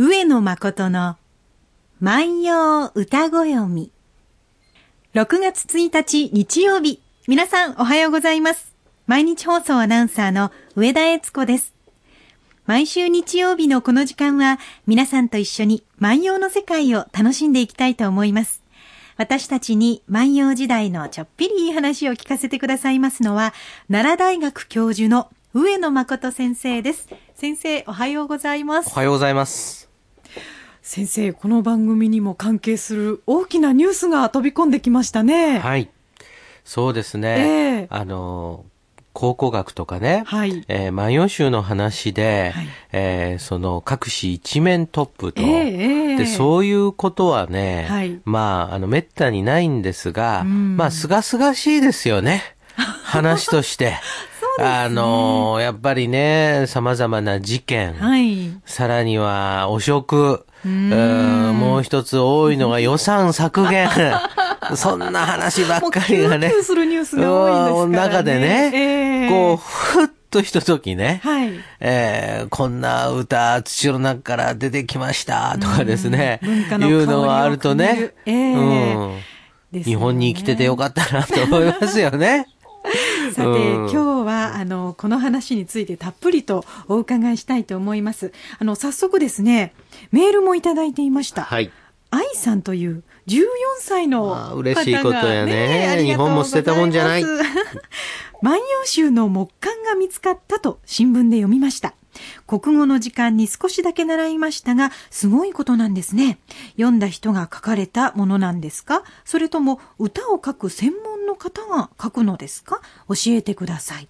上野誠の万葉歌ご読み。6月1日日曜日。皆さんおはようございます。毎日放送アナウンサーの上田悦子です。毎週日曜日のこの時間は皆さんと一緒に万葉の世界を楽しんでいきたいと思います。私たちに万葉時代のちょっぴりいい話を聞かせてくださいますのは、奈良大学教授の上野誠先生です。先生、おはようございます。おはようございます。先生、この番組にも関係する大きなニュースが飛び込んできましたね。はい。そうですね。えー、あの、考古学とかね、はい、えー、万葉集の話で、はい、えー、その各紙一面トップと、えー、でそういうことはね、はい、まあ、あの、めったにないんですが、まあ、すがすがしいですよね。話として。あの、やっぱりね、様々な事件、はい、さらには汚職、うん。もう一つ多いのが予算削減。そんな話ばっかりがね。するニュースが多いですからね。中でね、えー、こう、ふっとひとときね、はい、えー、こんな歌、土の中から出てきましたとかですね、いうのがあるとね、えー、うん。ね、日本に生きててよかったなと思いますよね。さて、今日は、あの、この話についてたっぷりとお伺いしたいと思います。あの、早速ですね、メールもいただいていました。はい。愛さんという14歳の方が、ね、嬉しいことやね。日本も捨てたもんじゃない。万葉集の木簡が見つかったと新聞で読みました。国語の時間に少しだけ習いましたが、すごいことなんですね。読んだ人が書かれたものなんですか？それとも歌を書く専門の方が書くのですか？教えてください。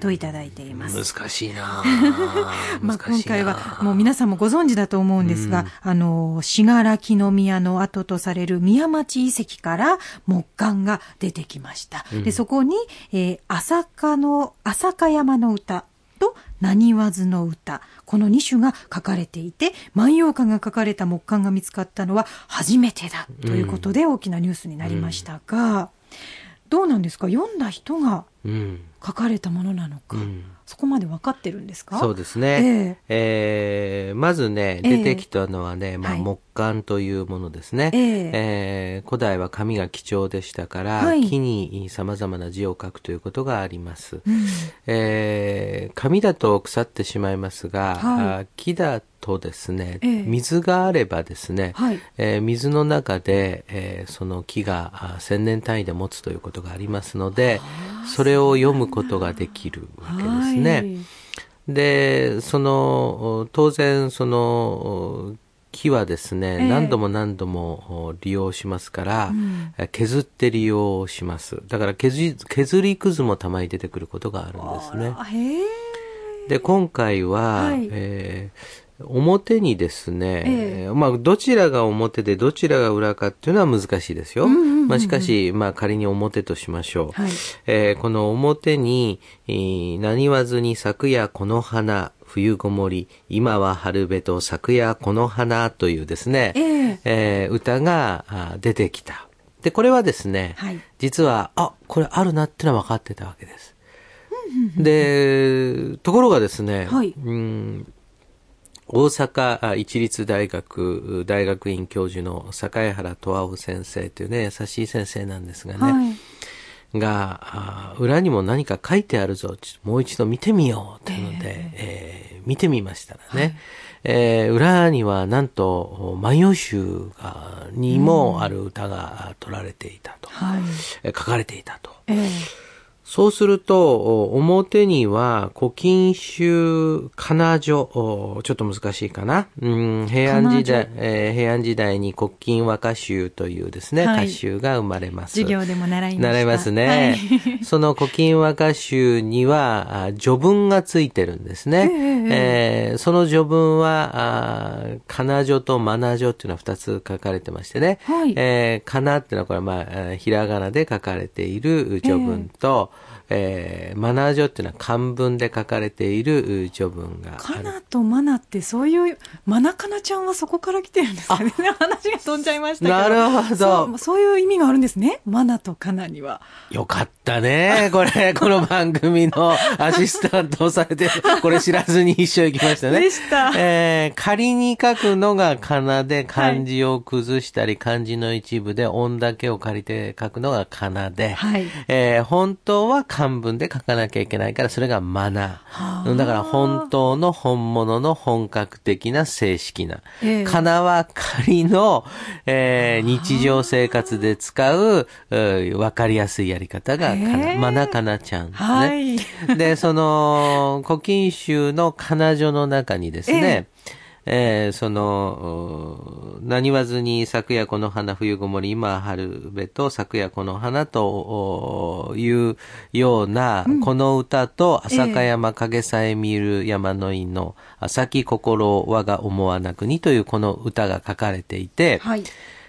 といただいています。難しいな まあ今回はもう皆さんもご存知だと思うんですが、あの、信楽宮の跡とされる宮町遺跡から木簡が出てきました。で、そこに、えー、朝香の、朝香山の歌と何わずの歌。この2種が書かれていて、万葉歌が書かれた木簡が見つかったのは初めてだということで大きなニュースになりましたが、うん、どうなんですか？読んだ人が書かれたものなのか。うん。そこまで分かってるんですか？そうですね。えー、えー、まずね、出てきたのはね、えー、まあ、木簡というものですね。えー、えー、古代は紙が貴重でしたから、はい、木に様々な字を書くということがあります。うん、えー、紙だと腐ってしまいますが、はい、木だとですね、えー、水があればですね、はい、えー、水の中で、えー、その木が千年単位で持つということがありますので、それを読むことができるわけですね。で、その、当然、その、木はですね、えー、何度も何度も利用しますから、うん、削って利用します。だから削削りくずもたまに出てくることがあるんですね。で、今回は、はい、えー表にですね、えー、まあ、どちらが表でどちらが裏かっていうのは難しいですよ。まあ、しかし、まあ、仮に表としましょう。はい、えー、この表に、何わずに昨夜この花、冬ごもり、今は春べと昨夜この花というですね、えー、えー、歌が出てきた。で、これはですね、はい、実は、あ、これあるなってのは分かってたわけです。で、ところがですね、はい、うん大阪一律大学大学院教授の坂原十夫先生というね、優しい先生なんですがね、はい、が、裏にも何か書いてあるぞ、もう一度見てみようというので、えー、えー、見てみましたらね、はい、えー、裏にはなんと、万葉集がにもある歌が取られていたと、はい、書かれていたと。えーそうすると、表には古今集仮名書、ちょっと難しいかな。うん、平安時代、えー、平安時代に古今和歌集というですね、はい、歌集が生まれます。授業でも習いました。習いますね。はい、その古今和歌集には、序文がついてるんですね。えー、えー、その序文は、仮名書とマナ書っていうのは二つ書かれてましてね。はい、えー、仮名っていうのはこれまあ、ひらがなで書かれている序文と、えーえー、マナー上っていうのは漢文で書かれている序文がカナとマナってそういう、マナカナちゃんはそこから来てるんですかね。話が飛んじゃいましたけど。なるほどそう。そういう意味があるんですね。マナとカナには。よかったね。これ、この番組のアシスタントをされて、これ知らずに一緒行きましたね。でした。えー、仮に書くのが仮名で漢字を崩したり、漢字の一部で音だけを借りて書くのが仮名で、はい、えー、本当は漢文で書かなきゃいけないから、それがマナー。だから本当の本物の本格的な正式な。えー、仮名は仮の、えー、日常生活で使う、わかりやすいやり方がかな、まなかなちゃん、ね。はい。で、その、古今集の彼女の中にですね、えー、その、何わずに昨夜この花冬ごもり、今春べと昨夜この花というような、この歌と浅香山影さえ見る山の井の、浅き心我が思わなくにというこの歌が書かれていて、はい。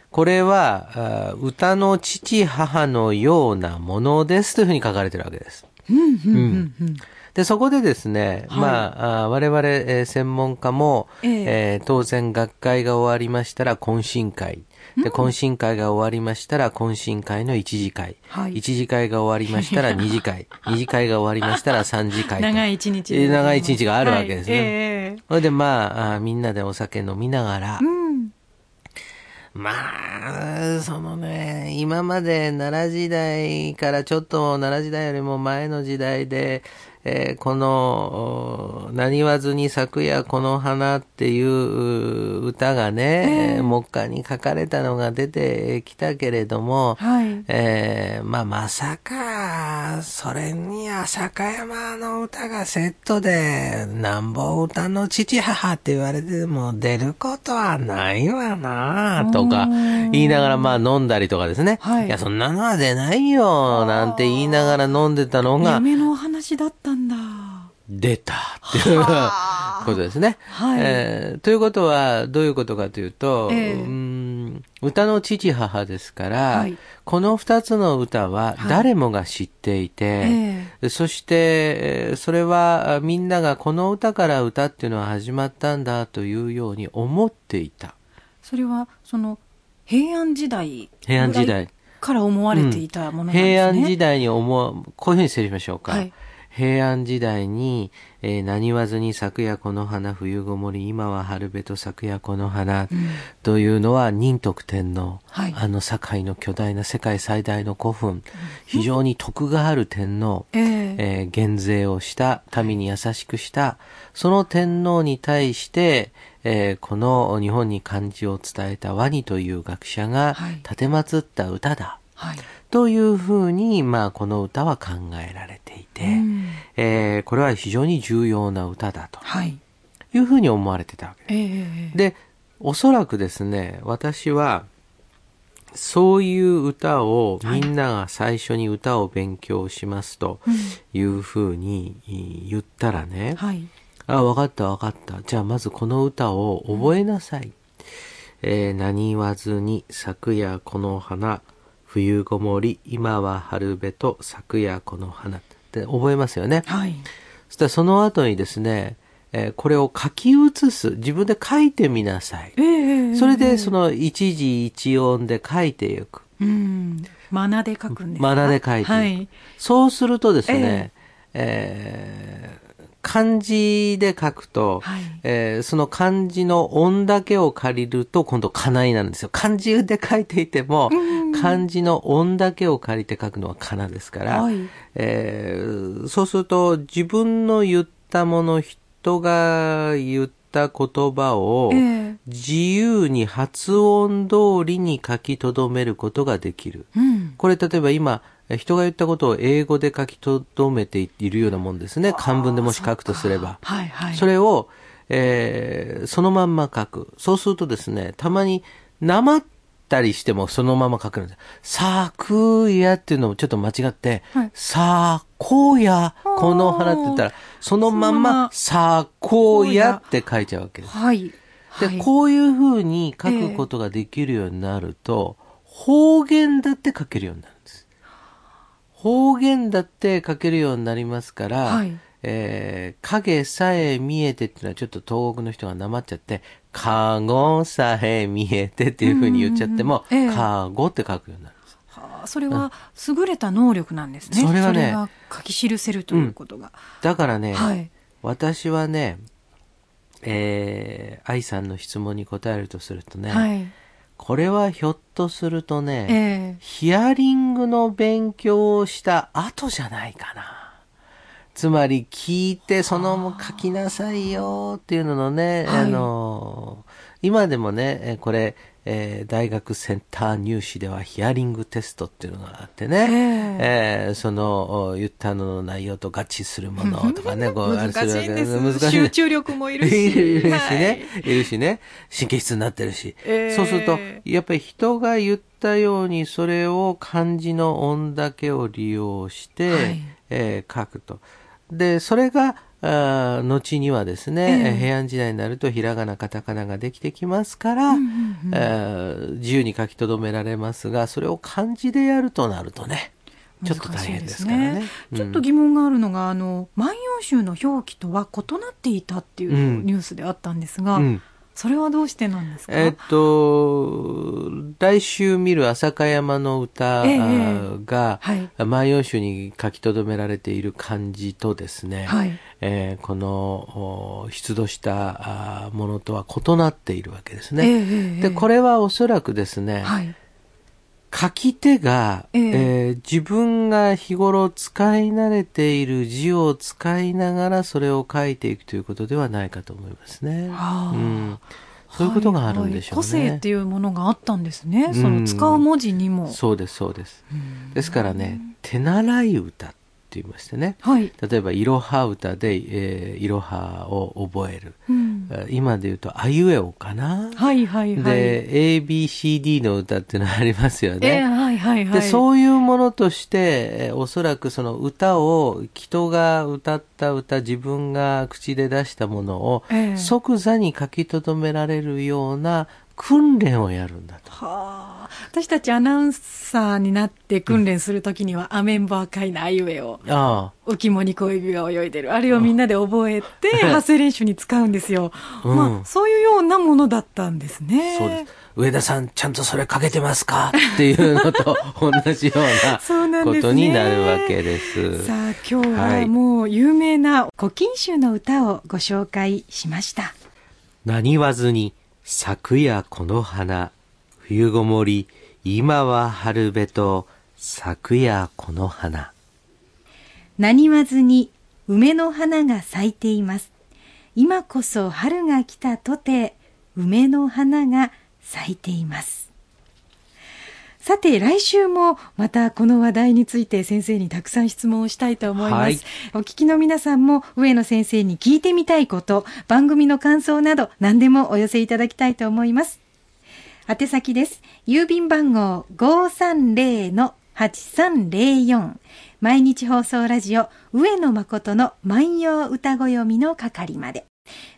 これは、歌の父母のようなものですというふうに書かれてるわけです。で、そこでですね、はい、まあ、我々、えー、専門家も、えー、えー、当然学会が終わりましたら懇親会。で、懇親会が終わりましたら、懇親会の一次会。はい、一次会が終わりましたら 二次会。二次会が終わりましたら 三次会。長い一日、ね。長い一日があるわけですね。はい、えー、それで、まああ、みんなでお酒飲みながら、うんまあ、そのね、今まで奈良時代からちょっと奈良時代よりも前の時代で、えー、この、何わずに昨夜この花っていう歌がね、えー、目下に書かれたのが出てきたけれども、はい、えー、まあまさか、それに浅香山の歌がセットで、なんぼ歌の父母って言われても出ることはないわなとか言いながらまあ飲んだりとかですね。はい、いや、そんなのは出ないよなんて言いながら飲んでたのが、夢の話だった。出た。っていうことですね。はい、えー、ということは、どういうことかというと、えー、うん歌の父母ですから、はい、この二つの歌は誰もが知っていて、はいえ。ー、そして、それはみんながこの歌から歌っていうのは始まったんだというように思っていた。それは、その、平安時代平安時代。から思われていたものなんですね。平安時代に思う、こういうふうに整理しましょうか。はい平安時代に、えー、何わずに昨夜この花冬ごもり今は春べと昨夜この花、というのは仁徳天皇、はい、あの堺の巨大な世界最大の古墳、非常に徳がある天皇、えー、えー、減税をした民に優しくしたその天皇に対して、えー、この日本に漢字を伝えたワニという学者が奉った歌だ。はいというふうに、まあ、この歌は考えられていて、うん、えー、これは非常に重要な歌だと、はい、いうふうに思われてたわけです。えー、で、おそらくですね、私は、そういう歌をみんなが最初に歌を勉強しますというふうに言ったらね、はい、あ、わかったわかった。じゃあまずこの歌を覚えなさい。うん、えー、何言わずに昨夜この花、冬ごもり、今は春べと昨夜この花って覚えますよね？はい。そしたらその後にですね、えー、これを書き写す。自分で書いてみなさい。えー、それでその一字一音で書いていく。うん。マナで書くんですか？マナで書いていく。はい、そうするとですね、えー、えー漢字で書くと、はい、えー、その漢字の音だけを借りると今度かないなんですよ。漢字で書いていても、漢字の音だけを借りて書くのはかなですから、はい、えー、そうすると自分の言ったもの、人が言った言葉を自由に発音通りに書き留めることができる。うん、これ例えば今、人が言ったことを英語で書き留めているようなもんですね。漢文でもし書くとすれば。はいはい、それを、えー、そのまんま書く。そうするとですね、たまに、なまったりしてもそのまま書くんです。さくやっていうのもちょっと間違って、はい、さこや、この花って言ったら、そのまんま、さこやって書いちゃうわけです。はい。で、こういうふうに書くことができるようになると、えー、方言だって書けるようになる。方言だって書けるようになりますから、はい、えー、影さえ見えてっていうのはちょっと東北の人がなまっちゃって、かごさえ見えてっていうふうに言っちゃっても、えー、かごって書くようになるんです。それは優れた能力なんですね。それはね、は書き記せるということが。うん、だからね、はい、私はね、えー、愛さんの質問に答えるとするとね、はい、これはひょっとするとね、えー、ヒアリングの勉強をした後じゃないかな。つまり聞いてその書きなさいよっていうののね、はい、あの、今でもね、これ、えー、大学センター入試ではヒアリングテストっていうのがあってね、えー、えー、その言ったのの内容と合致するものとかね、こう あれするわけです。難しい、集中力もいるし。いるしね、はい、いるしね、神経質になってるし。えー、そうすると、やっぱり人が言ったようにそれを漢字の音だけを利用して、はい、えー、書くと。で、それが、あ後にはですね、えー、平安時代になるとひらがなカタカナができてきますから、うんうんうん、えー、自由に書き留められますがそれを漢字でやるとなるとねちょっと大変ですからね、ねうん、ちょっと疑問があるのがあの「万葉集」の表記とは異なっていたっていうニュースであったんですが、うんそれはどうしてなんですか？えっと、来週見る浅香山の歌が、万葉集に書き留められている漢字とですね、はい、えー、この出土したものとは異なっているわけですね。えー、で、これはおそらくですね、はい書き手が、えー、えー、自分が日頃使い慣れている字を使いながらそれを書いていくということではないかと思いますね。はあ、うん、そういうことがあるんでしょうね、はいはい、個性っていうものがあったんですね。その使う文字にも。そうです、そうです。ですからね、手習い歌って言いましてね、はい、例えばいろは歌で、えー、いろはを覚える、うん、今で言うとあいうえおかな、はいはいはい、で ABCD の歌っていうのがありますよね、えー、はいはいはい、でそういうものとして、えー、おそらくその歌を人が歌った歌自分が口で出したものを、えー、即座に書き留められるような訓練をやるんだと。はあ、私たちアナウンサーになって訓練するときには、うん、アメンバー会のあいうえを、ああ浮物に小指が泳いでる、あれをみんなで覚えて、発声練習に使うんですよ。うん、まあ、そういうようなものだったんですね。そうです。上田さん、ちゃんとそれかけてますか？っていうのと同じようなことになるわけです。ね、さあ、今日はもう有名な古今集の歌をご紹介しました。何わずに昨夜この花、冬ごもり、今は春べと、昨夜この花。何わずに梅の花が咲いています。今こそ春が来たとて、梅の花が咲いています。さて、来週もまたこの話題について先生にたくさん質問をしたいと思います。はい、お聞きの皆さんも上野先生に聞いてみたいこと、番組の感想など何でもお寄せいただきたいと思います。宛先です。郵便番号530-8304毎日放送ラジオ上野誠の万葉歌子読みの係まで。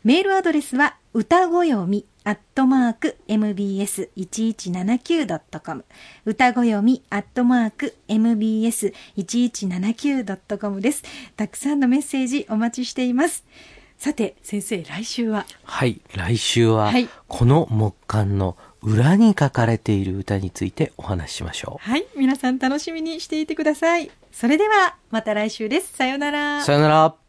メールアドレスは歌子読みアットマーク mbs1179.com 歌ご読みアットマーク mbs1179.com です。たくさんのメッセージお待ちしています。さて、先生、来週は？はい、来週は、はい、この木簡の裏に書かれている歌についてお話ししましょう。はい、皆さん楽しみにしていてください。それでは、また来週です。さよなら。さよなら。